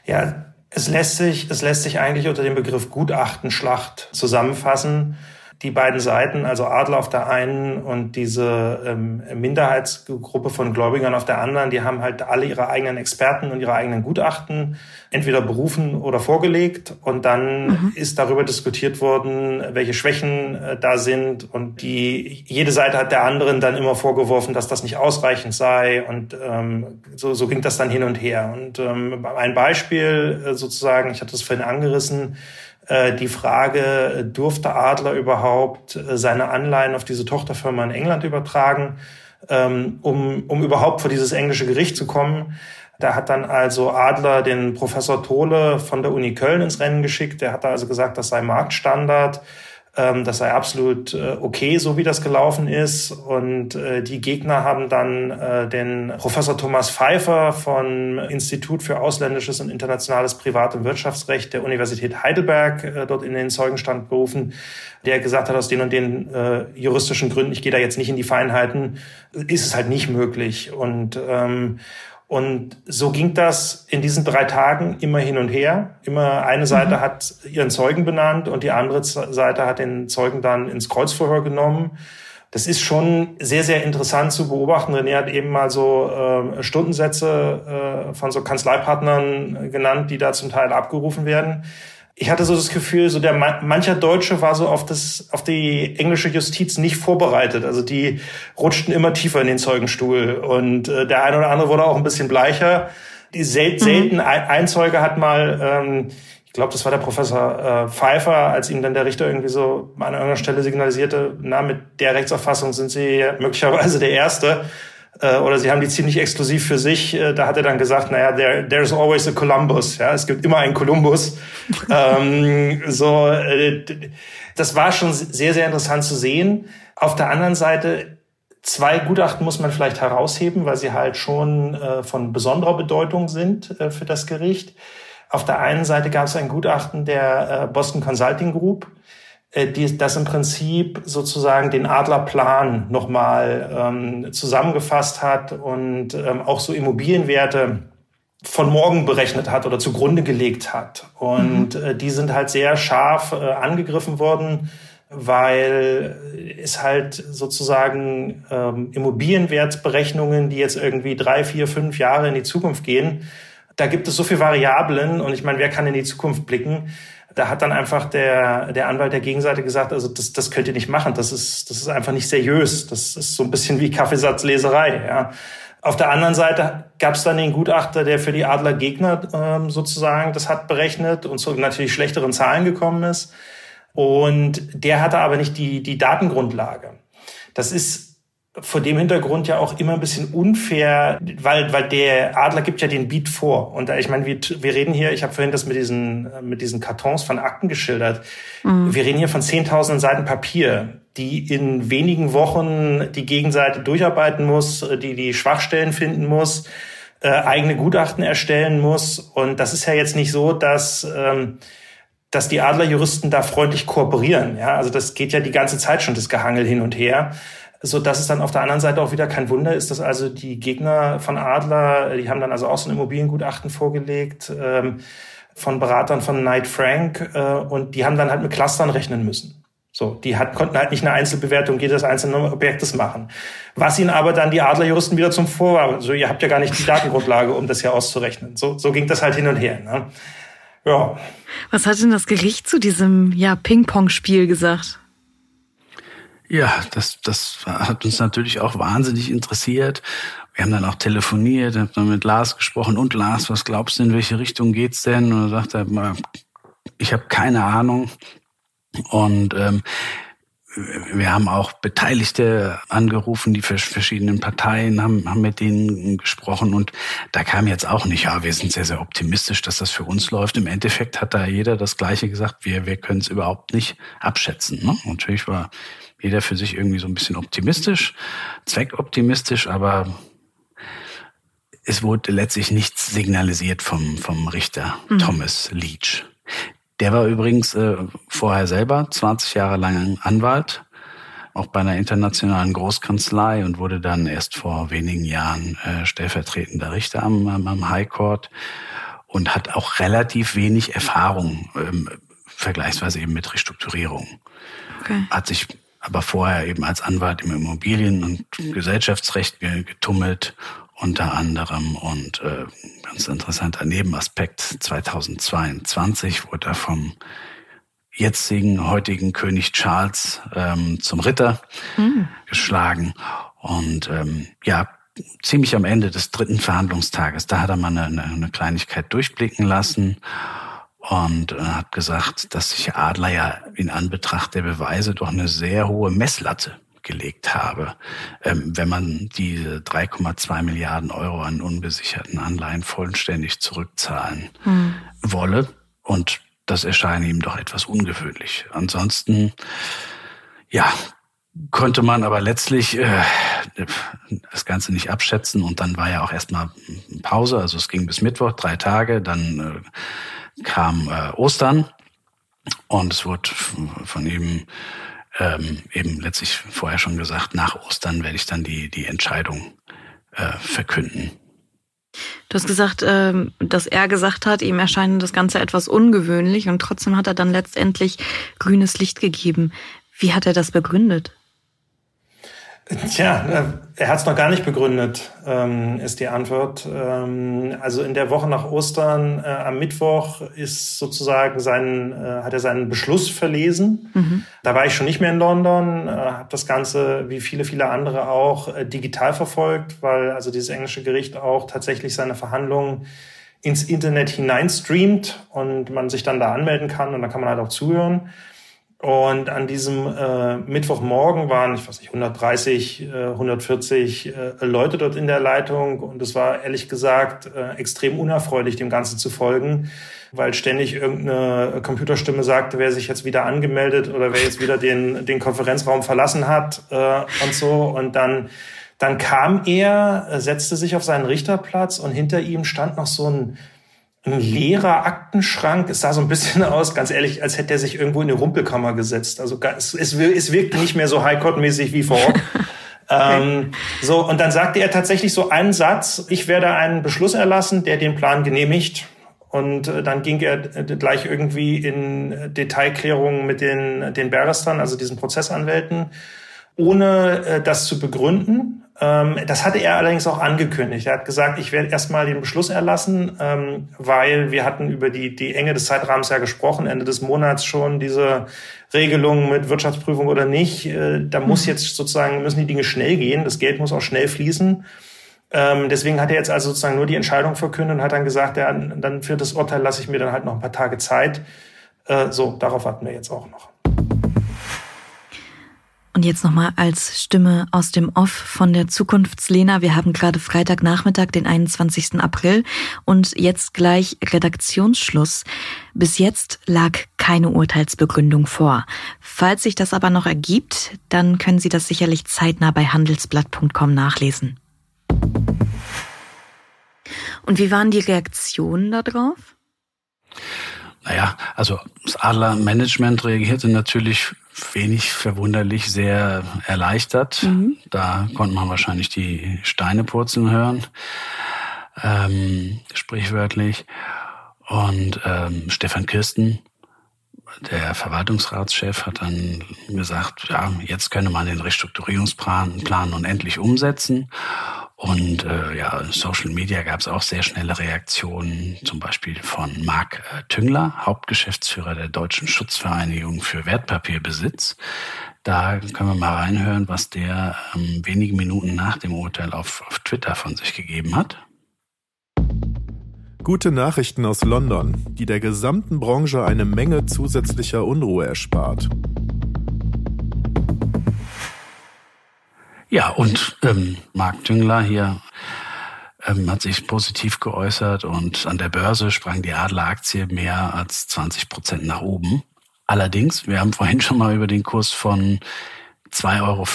Speaker 2: Ja, es lässt sich, es lässt sich eigentlich unter dem Begriff Gutachtenschlacht zusammenfassen die beiden Seiten, also Adler auf der einen und diese ähm, Minderheitsgruppe von Gläubigern auf der anderen, die haben halt alle ihre eigenen Experten und ihre eigenen Gutachten entweder berufen oder vorgelegt. Und dann mhm. ist darüber diskutiert worden, welche Schwächen äh, da sind. Und die jede Seite hat der anderen dann immer vorgeworfen, dass das nicht ausreichend sei. Und ähm, so, so ging das dann hin und her. Und ähm, ein Beispiel äh, sozusagen, ich hatte es vorhin angerissen, die Frage, durfte Adler überhaupt äh, seine Anleihen auf diese Tochterfirma in England übertragen, ähm, um, um überhaupt vor dieses englische Gericht zu kommen. Da hat dann also Adler den Professor Tole von der Uni Köln ins Rennen geschickt. Der hat da also gesagt, das sei Marktstandard. Ähm, das sei absolut äh, okay, so wie das gelaufen ist. Und äh, die Gegner haben dann äh, den Professor Thomas Pfeiffer vom Institut für ausländisches und internationales Privat- und Wirtschaftsrecht der Universität Heidelberg dort in den Zeugenstand berufen, der gesagt hat, aus den und den äh, juristischen Gründen, ich gehe da jetzt nicht in die Feinheiten, ist es halt nicht möglich. Und ähm, und so ging das in diesen drei Tagen immer hin und her. Immer eine Seite mhm. hat ihren Zeugen benannt und die andere Seite hat den Zeugen dann ins Kreuzverhör genommen. Das ist schon sehr, sehr interessant zu beobachten. René hat eben mal so äh, Stundensätze äh, von so Kanzleipartnern genannt, die da zum Teil abgerufen werden ich hatte so das Gefühl, so der mancher Deutsche war so auf das auf die englische Justiz nicht vorbereitet. Also die rutschten immer tiefer in den Zeugenstuhl und äh, der eine oder andere wurde auch ein bisschen bleicher. Die sel mhm. selten ein Zeuge hat mal, ähm, ich glaube, das war der Professor äh, Pfeiffer, als ihm dann der Richter irgendwie so an irgendeiner Stelle signalisierte, na mit der Rechtsauffassung sind Sie möglicherweise der Erste oder sie haben die ziemlich exklusiv für sich. Äh, da hat er dann gesagt, naja, there, there's always a Columbus. Ja, es gibt immer einen Columbus. ähm, so, äh, das war schon sehr, sehr interessant zu sehen. Auf der anderen Seite, zwei Gutachten muss man vielleicht herausheben, weil sie halt schon äh, von besonderer Bedeutung sind äh, für das Gericht. Auf der einen Seite gab es ein Gutachten der äh, Boston Consulting Group, äh, die, das im Prinzip sozusagen den Adlerplan nochmal ähm, zusammengefasst hat und ähm, auch so Immobilienwerte von morgen berechnet hat oder zugrunde gelegt hat. Und mhm. äh, die sind halt sehr scharf äh, angegriffen worden, weil es halt sozusagen ähm, Immobilienwertberechnungen, die jetzt irgendwie drei, vier, fünf Jahre in die Zukunft gehen, da gibt es so viele Variablen und ich meine, wer kann in die Zukunft blicken? Da hat dann einfach der, der Anwalt der Gegenseite gesagt, also das, das könnt ihr nicht machen, das ist, das ist einfach nicht seriös. Das ist so ein bisschen wie Kaffeesatzleserei. Ja. Auf der anderen Seite gab es dann den Gutachter, der für die Adler Gegner ähm, sozusagen das hat berechnet und zu natürlich schlechteren Zahlen gekommen ist. Und der hatte aber nicht die, die Datengrundlage. Das ist vor dem Hintergrund ja auch immer ein bisschen unfair, weil, weil der Adler gibt ja den Beat vor. Und ich meine, wir, wir reden hier, ich habe vorhin das mit diesen, mit diesen Kartons von Akten geschildert. Mhm. Wir reden hier von 10.000 Seiten Papier, die in wenigen Wochen die Gegenseite durcharbeiten muss, die die Schwachstellen finden muss, äh, eigene Gutachten erstellen muss. Und das ist ja jetzt nicht so, dass... Ähm, dass die Adlerjuristen da freundlich kooperieren. Ja, also das geht ja die ganze Zeit schon das Gehangel hin und her so dass es dann auf der anderen Seite auch wieder kein Wunder ist, dass also die Gegner von Adler, die haben dann also auch so ein Immobiliengutachten vorgelegt ähm, von Beratern von Knight Frank äh, und die haben dann halt mit Clustern rechnen müssen. So, die hat, konnten halt nicht eine Einzelbewertung jedes einzelnen Objektes machen. Was ihnen aber dann die Adlerjuristen wieder zum Vorwurf, so ihr habt ja gar nicht die Datengrundlage, um das hier auszurechnen. So, so ging das halt hin und her. Ne?
Speaker 1: Ja. Was hat denn das Gericht zu diesem ja, Ping-Pong-Spiel gesagt?
Speaker 3: Ja, das, das hat uns natürlich auch wahnsinnig interessiert. Wir haben dann auch telefoniert, haben dann mit Lars gesprochen. Und Lars, was glaubst du, in welche Richtung geht's denn? Und er sagte, ich habe keine Ahnung. Und ähm, wir haben auch Beteiligte angerufen, die verschiedenen Parteien haben, haben mit denen gesprochen und da kam jetzt auch nicht, ja, wir sind sehr, sehr optimistisch, dass das für uns läuft. Im Endeffekt hat da jeder das Gleiche gesagt, wir, wir können es überhaupt nicht abschätzen. Ne? Natürlich war jeder für sich irgendwie so ein bisschen optimistisch, zweckoptimistisch, aber es wurde letztlich nichts signalisiert vom, vom Richter mhm. Thomas Leach. Der war übrigens äh, vorher selber 20 Jahre lang Anwalt, auch bei einer internationalen Großkanzlei und wurde dann erst vor wenigen Jahren äh, stellvertretender Richter am, am High Court und hat auch relativ wenig Erfahrung ähm, vergleichsweise eben mit Restrukturierung. Okay. Hat sich aber vorher eben als Anwalt im Immobilien- und Gesellschaftsrecht getummelt unter anderem. Und äh, ganz interessanter Nebenaspekt 2022 wurde er vom jetzigen heutigen König Charles ähm, zum Ritter mhm. geschlagen. Und ähm, ja ziemlich am Ende des dritten Verhandlungstages da hat er mal eine, eine Kleinigkeit durchblicken lassen und äh, hat gesagt, dass sich Adler ja in Anbetracht der Beweise doch eine sehr hohe Messlatte gelegt habe, ähm, wenn man diese 3,2 Milliarden Euro an unbesicherten Anleihen vollständig zurückzahlen hm. wolle. Und das erscheine ihm doch etwas ungewöhnlich. Ansonsten, ja, konnte man aber letztlich äh, das Ganze nicht abschätzen und dann war ja auch erstmal Pause, also es ging bis Mittwoch, drei Tage, dann äh, kam äh, Ostern und es wurde von ihm ähm, eben letztlich vorher schon gesagt, nach Ostern werde ich dann die, die Entscheidung äh, verkünden.
Speaker 1: Du hast gesagt, ähm, dass er gesagt hat, ihm erscheint das Ganze etwas ungewöhnlich und trotzdem hat er dann letztendlich grünes Licht gegeben. Wie hat er das begründet?
Speaker 2: Tja, äh, er hat es noch gar nicht begründet, ähm, ist die Antwort. Ähm, also in der Woche nach Ostern, äh, am Mittwoch, ist sozusagen sein, äh, hat er seinen Beschluss verlesen. Mhm. Da war ich schon nicht mehr in London, äh, habe das Ganze wie viele, viele andere auch äh, digital verfolgt, weil also dieses englische Gericht auch tatsächlich seine Verhandlungen ins Internet hineinstreamt und man sich dann da anmelden kann und dann kann man halt auch zuhören. Und an diesem äh, Mittwochmorgen waren, ich weiß nicht, 130, äh, 140 äh, Leute dort in der Leitung. Und es war ehrlich gesagt äh, extrem unerfreulich, dem Ganzen zu folgen, weil ständig irgendeine Computerstimme sagte, wer sich jetzt wieder angemeldet oder wer jetzt wieder den, den Konferenzraum verlassen hat äh, und so. Und dann, dann kam er, setzte sich auf seinen Richterplatz und hinter ihm stand noch so ein ein leerer Aktenschrank. Es sah so ein bisschen aus, ganz ehrlich, als hätte er sich irgendwo in eine Rumpelkammer gesetzt. Also es, es, es wirkte nicht mehr so Highcourt-mäßig wie vor Ort. ähm, so, und dann sagte er tatsächlich so einen Satz, ich werde einen Beschluss erlassen, der den Plan genehmigt. Und äh, dann ging er äh, gleich irgendwie in Detailklärungen mit den, den Barristern, also diesen Prozessanwälten, ohne äh, das zu begründen. Ähm, das hatte er allerdings auch angekündigt. Er hat gesagt, ich werde erstmal den Beschluss erlassen, ähm, weil wir hatten über die, die Enge des Zeitrahmens ja gesprochen, Ende des Monats schon diese Regelung mit Wirtschaftsprüfung oder nicht. Äh, da muss mhm. jetzt sozusagen, müssen die Dinge schnell gehen. Das Geld muss auch schnell fließen. Ähm, deswegen hat er jetzt also sozusagen nur die Entscheidung verkündet und hat dann gesagt, ja, dann für das Urteil lasse ich mir dann halt noch ein paar Tage Zeit. Äh, so, darauf warten wir jetzt auch noch.
Speaker 1: Und jetzt nochmal als Stimme aus dem Off von der Zukunftslena. Wir haben gerade Freitagnachmittag, den 21. April und jetzt gleich Redaktionsschluss. Bis jetzt lag keine Urteilsbegründung vor. Falls sich das aber noch ergibt, dann können Sie das sicherlich zeitnah bei handelsblatt.com nachlesen. Und wie waren die Reaktionen darauf?
Speaker 3: Naja, also das Adler Management reagierte natürlich wenig verwunderlich sehr erleichtert. Mhm. Da konnte man wahrscheinlich die Steine purzeln hören, ähm, sprichwörtlich. Und ähm, Stefan Kirsten, der Verwaltungsratschef, hat dann gesagt, ja, jetzt könne man den Restrukturierungsplan Plan unendlich umsetzen. Und äh, ja, Social Media gab es auch sehr schnelle Reaktionen, zum Beispiel von Marc äh, Tüngler, Hauptgeschäftsführer der Deutschen Schutzvereinigung für Wertpapierbesitz. Da können wir mal reinhören, was der ähm, wenige Minuten nach dem Urteil auf, auf Twitter von sich gegeben hat.
Speaker 4: Gute Nachrichten aus London, die der gesamten Branche eine Menge zusätzlicher Unruhe erspart.
Speaker 3: Ja, und ähm, Marc Düngler hier ähm, hat sich positiv geäußert und an der Börse sprang die Adler-Aktie mehr als 20 Prozent nach oben. Allerdings, wir haben vorhin schon mal über den Kurs von 2,35 Euro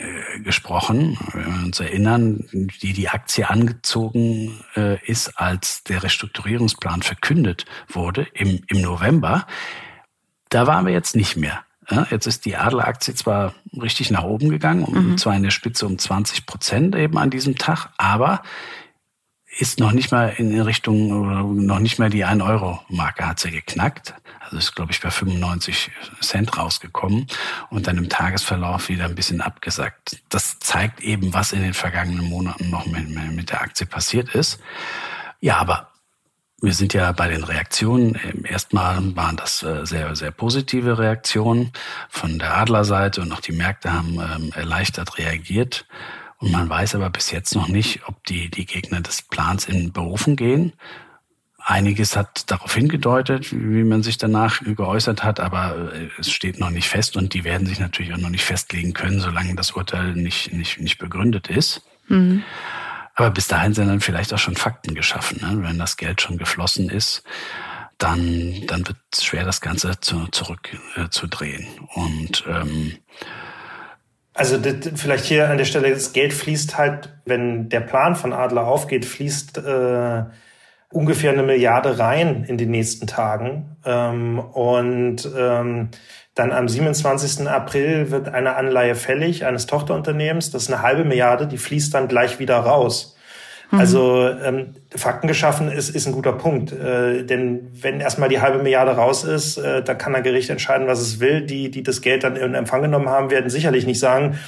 Speaker 3: äh, gesprochen. Wenn wir uns erinnern, die die Aktie angezogen äh, ist, als der Restrukturierungsplan verkündet wurde im, im November. Da waren wir jetzt nicht mehr. Ja, jetzt ist die Adler-Aktie zwar richtig nach oben gegangen, mhm. zwar in der Spitze um 20 Prozent eben an diesem Tag, aber ist noch nicht mal in Richtung, noch nicht mal die 1-Euro-Marke hat sie geknackt. Also ist, glaube ich, bei 95 Cent rausgekommen und dann im Tagesverlauf wieder ein bisschen abgesackt. Das zeigt eben, was in den vergangenen Monaten noch mit, mit der Aktie passiert ist. Ja, aber wir sind ja bei den Reaktionen. Erstmal waren das äh, sehr, sehr positive Reaktionen von der Adlerseite und auch die Märkte haben ähm, erleichtert reagiert. Und man weiß aber bis jetzt noch nicht, ob die, die Gegner des Plans in Berufen gehen. Einiges hat darauf hingedeutet, wie man sich danach geäußert hat, aber äh, es steht noch nicht fest und die werden sich natürlich auch noch nicht festlegen können, solange das Urteil nicht, nicht, nicht begründet ist. Mhm. Aber bis dahin sind dann vielleicht auch schon Fakten geschaffen. Ne? Wenn das Geld schon geflossen ist, dann, dann wird es schwer, das Ganze zu, zurückzudrehen. Äh, Und ähm,
Speaker 2: also das, vielleicht hier an der Stelle, das Geld fließt halt, wenn der Plan von Adler aufgeht, fließt äh, ungefähr eine Milliarde rein in den nächsten Tagen. Ähm, und ähm, dann am 27. April wird eine Anleihe fällig eines Tochterunternehmens. Das ist eine halbe Milliarde, die fließt dann gleich wieder raus. Mhm. Also ähm, Fakten geschaffen ist, ist ein guter Punkt. Äh, denn wenn erstmal die halbe Milliarde raus ist, äh, da kann ein Gericht entscheiden, was es will. Die, die das Geld dann in Empfang genommen haben, werden sicherlich nicht sagen,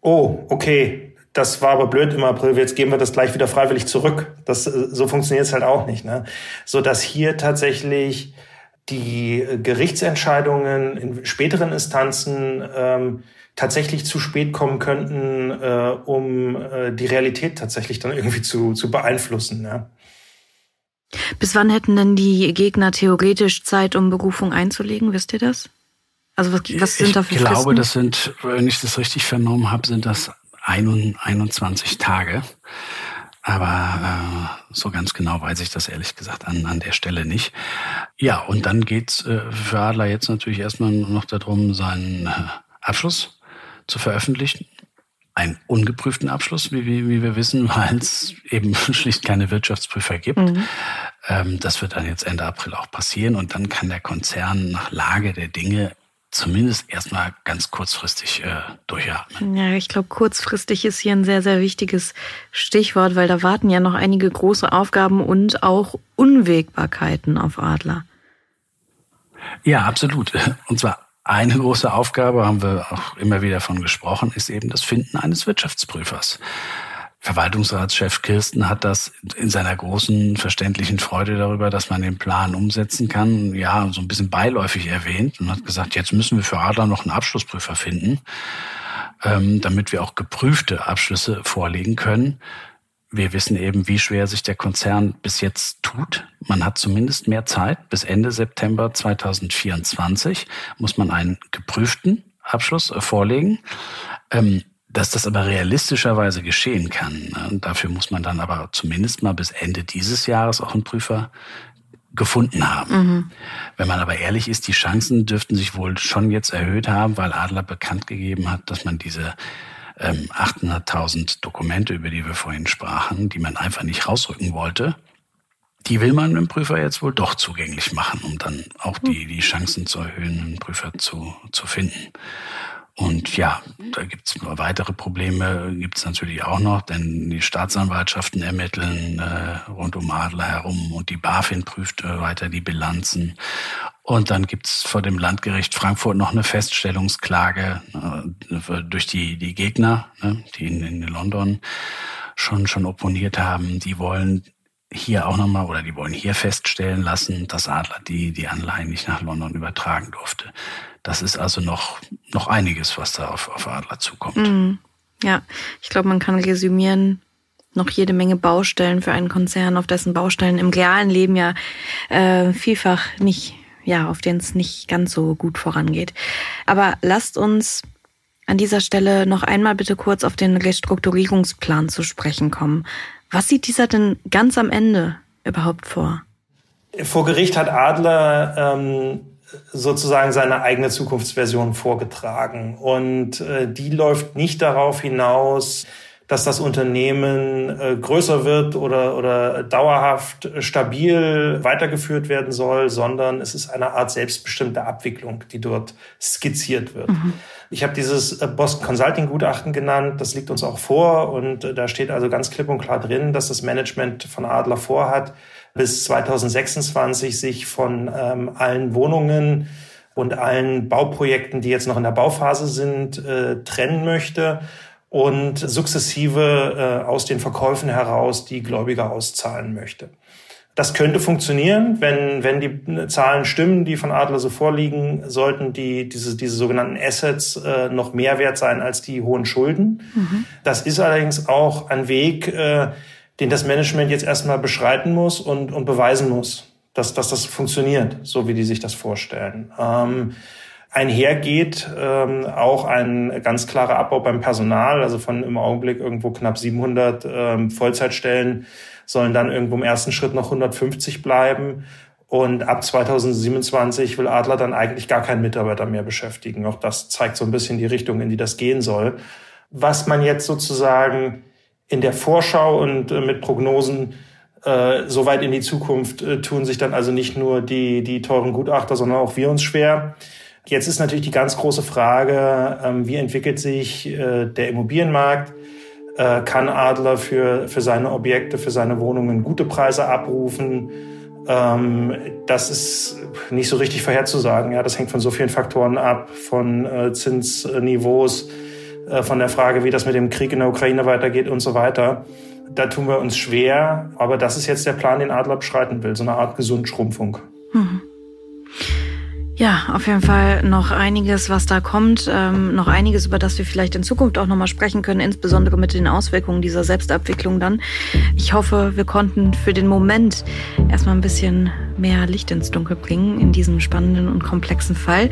Speaker 2: oh, okay, das war aber blöd im April, jetzt geben wir das gleich wieder freiwillig zurück. Das, äh, so funktioniert es halt auch nicht. Ne? So dass hier tatsächlich die Gerichtsentscheidungen in späteren Instanzen ähm, tatsächlich zu spät kommen könnten, äh, um äh, die Realität tatsächlich dann irgendwie zu, zu beeinflussen. Ja.
Speaker 1: Bis wann hätten denn die Gegner theoretisch Zeit, um Berufung einzulegen? Wisst ihr das?
Speaker 3: Also was, was sind ich da für Ich glaube, das sind, wenn ich das richtig vernommen habe, sind das 21 Tage. Aber äh, so ganz genau weiß ich das ehrlich gesagt an, an der Stelle nicht. Ja, und dann geht's äh, für Adler jetzt natürlich erstmal noch darum, seinen äh, Abschluss zu veröffentlichen. Einen ungeprüften Abschluss, wie, wie, wie wir wissen, weil es eben schlicht keine Wirtschaftsprüfer gibt. Mhm. Ähm, das wird dann jetzt Ende April auch passieren und dann kann der Konzern nach Lage der Dinge zumindest erstmal ganz kurzfristig äh, durchatmen.
Speaker 1: Ja, ich glaube, kurzfristig ist hier ein sehr, sehr wichtiges Stichwort, weil da warten ja noch einige große Aufgaben und auch Unwägbarkeiten auf Adler.
Speaker 3: Ja, absolut. Und zwar eine große Aufgabe, haben wir auch immer wieder von gesprochen, ist eben das Finden eines Wirtschaftsprüfers. Verwaltungsratschef Kirsten hat das in seiner großen verständlichen Freude darüber, dass man den Plan umsetzen kann, ja, so ein bisschen beiläufig erwähnt und hat gesagt, jetzt müssen wir für Adler noch einen Abschlussprüfer finden. ähm, damit wir auch geprüfte Abschlüsse vorlegen können. Wir wissen eben, wie schwer sich der Konzern bis jetzt tut. Man hat zumindest mehr Zeit. Bis Ende September 2024 muss man einen geprüften Abschluss vorlegen. Ähm, dass das aber realistischerweise geschehen kann, ne? dafür muss man dann aber zumindest mal bis Ende dieses Jahres auch einen Prüfer gefunden haben. Mhm. Wenn man aber ehrlich ist, die Chancen dürften sich wohl schon jetzt erhöht haben, weil Adler bekannt gegeben hat, dass man diese ähm, 800.000 Dokumente, über die wir vorhin sprachen, die man einfach nicht rausrücken wollte, die will man dem Prüfer jetzt wohl doch zugänglich machen, um dann auch die, die Chancen zu erhöhen, einen Prüfer zu, zu finden. Und ja, da gibt's weitere Probleme, gibt's natürlich auch noch, denn die Staatsanwaltschaften ermitteln äh, rund um Adler herum und die BaFin prüft äh, weiter die Bilanzen. Und dann gibt's vor dem Landgericht Frankfurt noch eine Feststellungsklage äh, durch die, die Gegner, ne, die in, in London schon, schon opponiert haben. Die wollen hier auch nochmal oder die wollen hier feststellen lassen, dass Adler die, die Anleihen nicht nach London übertragen durfte. Das ist also noch, noch einiges, was da auf, auf Adler zukommt. Mhm.
Speaker 1: Ja, ich glaube, man kann resümieren, noch jede Menge Baustellen für einen Konzern, auf dessen Baustellen im realen Leben ja äh, vielfach nicht, ja, auf denen es nicht ganz so gut vorangeht. Aber lasst uns an dieser Stelle noch einmal bitte kurz auf den Restrukturierungsplan zu sprechen kommen. Was sieht dieser denn ganz am Ende überhaupt vor?
Speaker 2: Vor Gericht hat Adler ähm, sozusagen seine eigene Zukunftsversion vorgetragen. Und äh, die läuft nicht darauf hinaus, dass das Unternehmen äh, größer wird oder, oder dauerhaft stabil weitergeführt werden soll, sondern es ist eine Art selbstbestimmte Abwicklung, die dort skizziert wird. Mhm. Ich habe dieses äh, Boston Consulting Gutachten genannt, das liegt uns auch vor und äh, da steht also ganz klipp und klar drin, dass das Management von Adler vorhat, bis 2026 sich von ähm, allen Wohnungen und allen Bauprojekten, die jetzt noch in der Bauphase sind, äh, trennen möchte und sukzessive äh, aus den Verkäufen heraus die Gläubiger auszahlen möchte. Das könnte funktionieren, wenn, wenn die Zahlen stimmen, die von Adler so vorliegen, sollten die, diese, diese sogenannten Assets äh, noch mehr wert sein als die hohen Schulden. Mhm. Das ist allerdings auch ein Weg, äh, den das Management jetzt erstmal beschreiten muss und, und beweisen muss, dass, dass das funktioniert, so wie die sich das vorstellen. Ähm, einhergeht ähm, auch ein ganz klarer Abbau beim Personal, also von im Augenblick irgendwo knapp 700 ähm, Vollzeitstellen sollen dann irgendwo im ersten Schritt noch 150 bleiben. Und ab 2027 will Adler dann eigentlich gar keinen Mitarbeiter mehr beschäftigen. Auch das zeigt so ein bisschen die Richtung, in die das gehen soll. Was man jetzt sozusagen in der Vorschau und äh, mit Prognosen äh, so weit in die Zukunft äh, tun sich dann also nicht nur die, die teuren Gutachter, sondern auch wir uns schwer. Jetzt ist natürlich die ganz große Frage, ähm, wie entwickelt sich äh, der Immobilienmarkt? Äh, kann Adler für, für seine Objekte, für seine Wohnungen gute Preise abrufen? Ähm, das ist nicht so richtig vorherzusagen. Ja, das hängt von so vielen Faktoren ab, von äh, Zinsniveaus, äh, von der Frage, wie das mit dem Krieg in der Ukraine weitergeht und so weiter. Da tun wir uns schwer, aber das ist jetzt der Plan, den Adler beschreiten will, so eine Art Gesundschrumpfung.
Speaker 1: Ja, auf jeden Fall noch einiges, was da kommt, ähm, noch einiges, über das wir vielleicht in Zukunft auch nochmal sprechen können, insbesondere mit den Auswirkungen dieser Selbstabwicklung dann. Ich hoffe, wir konnten für den Moment erstmal ein bisschen mehr Licht ins Dunkel bringen in diesem spannenden und komplexen Fall.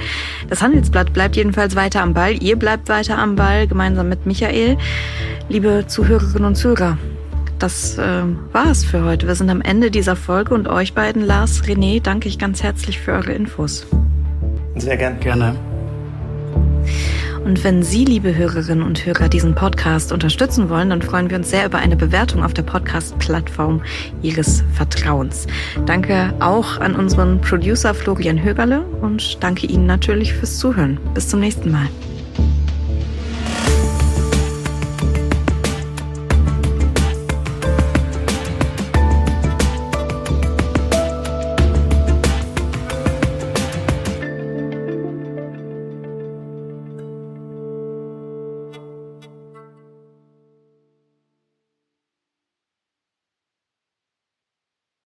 Speaker 1: Das Handelsblatt bleibt jedenfalls weiter am Ball. Ihr bleibt weiter am Ball, gemeinsam mit Michael. Liebe Zuhörerinnen und Zuhörer, das äh, war es für heute. Wir sind am Ende dieser Folge und euch beiden, Lars, René, danke ich ganz herzlich für eure Infos.
Speaker 2: Sehr gern.
Speaker 3: Gerne.
Speaker 1: Und wenn Sie, liebe Hörerinnen und Hörer, diesen Podcast unterstützen wollen, dann freuen wir uns sehr über eine Bewertung auf der Podcast-Plattform Ihres Vertrauens. Danke auch an unseren Producer Florian Högerle und danke Ihnen natürlich fürs Zuhören. Bis zum nächsten Mal.